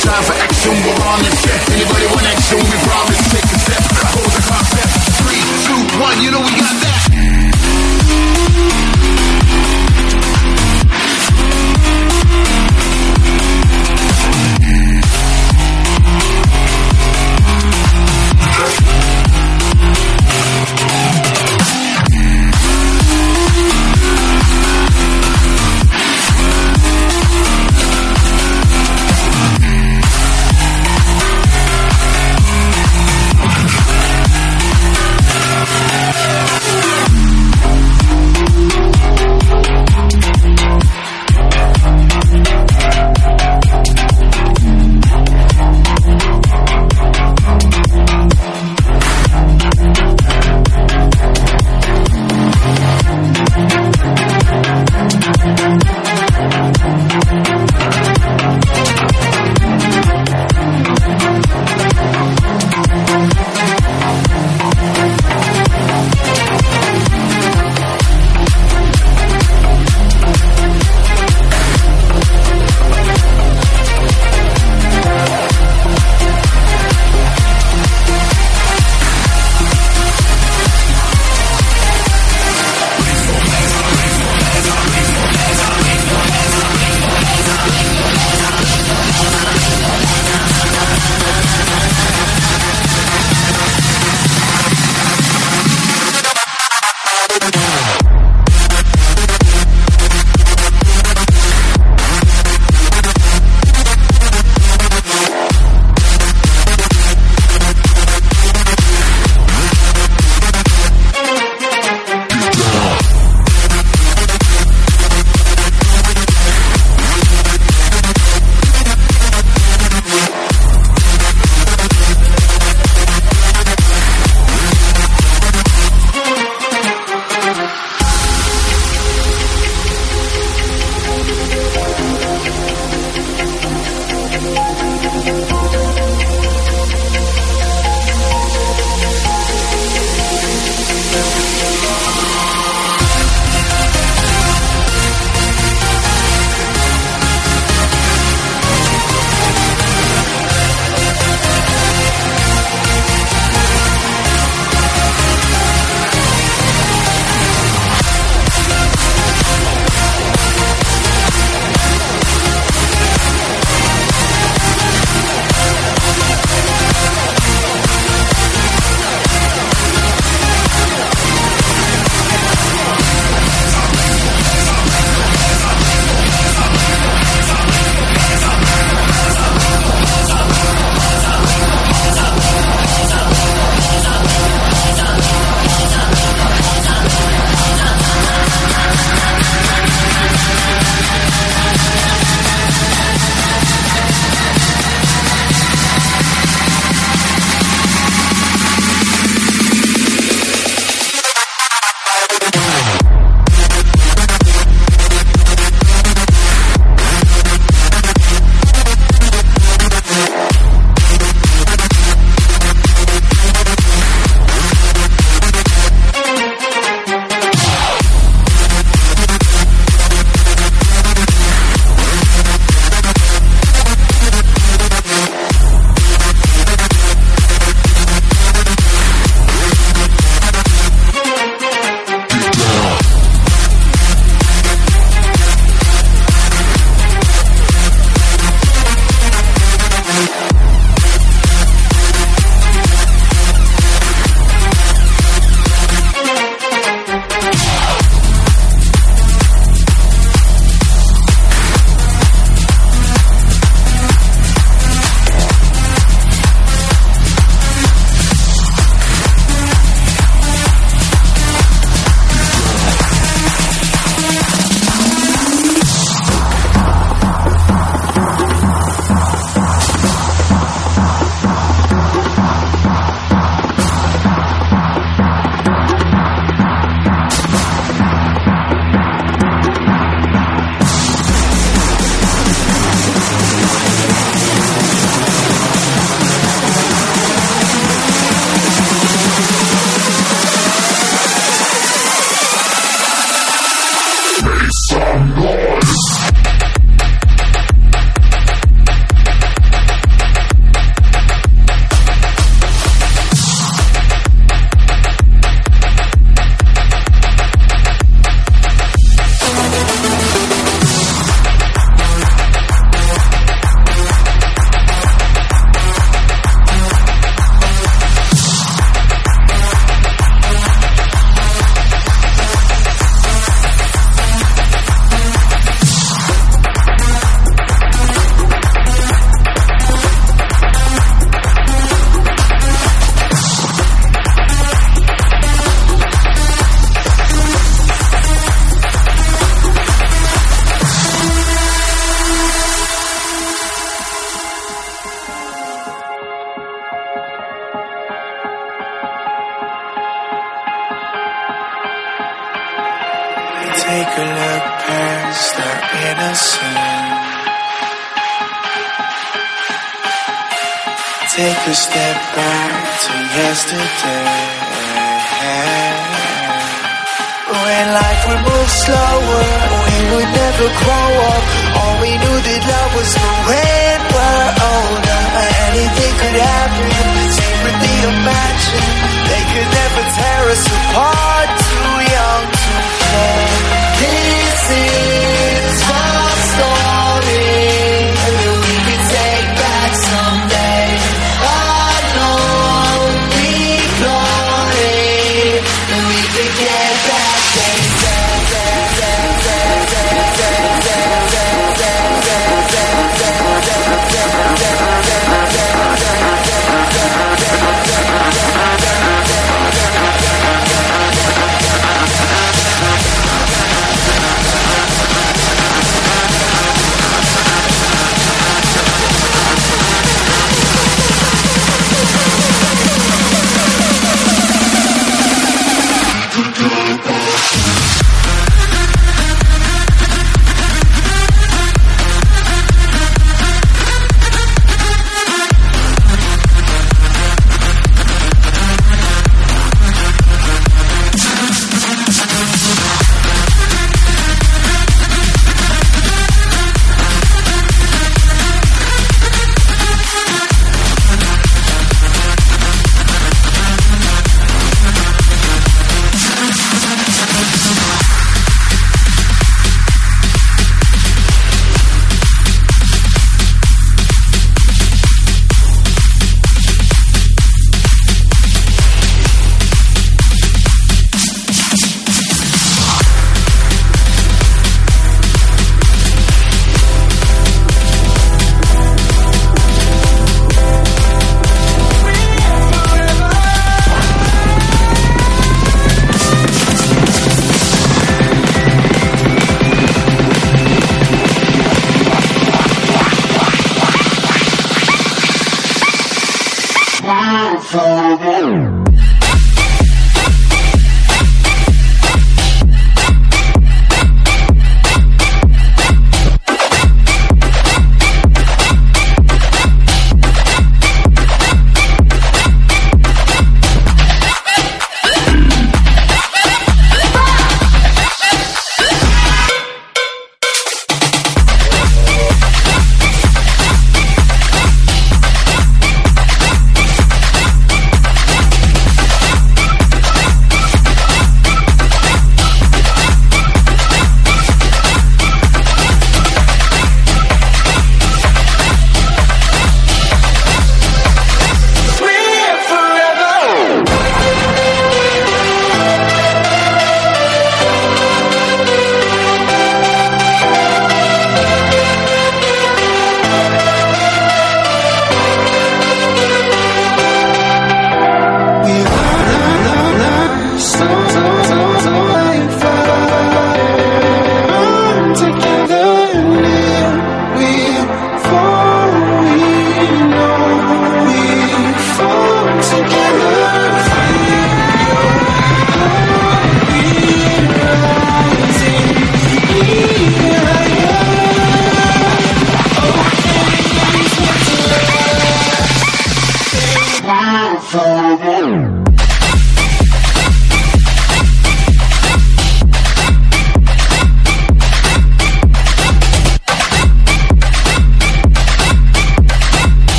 time for action, we're on the Yeah.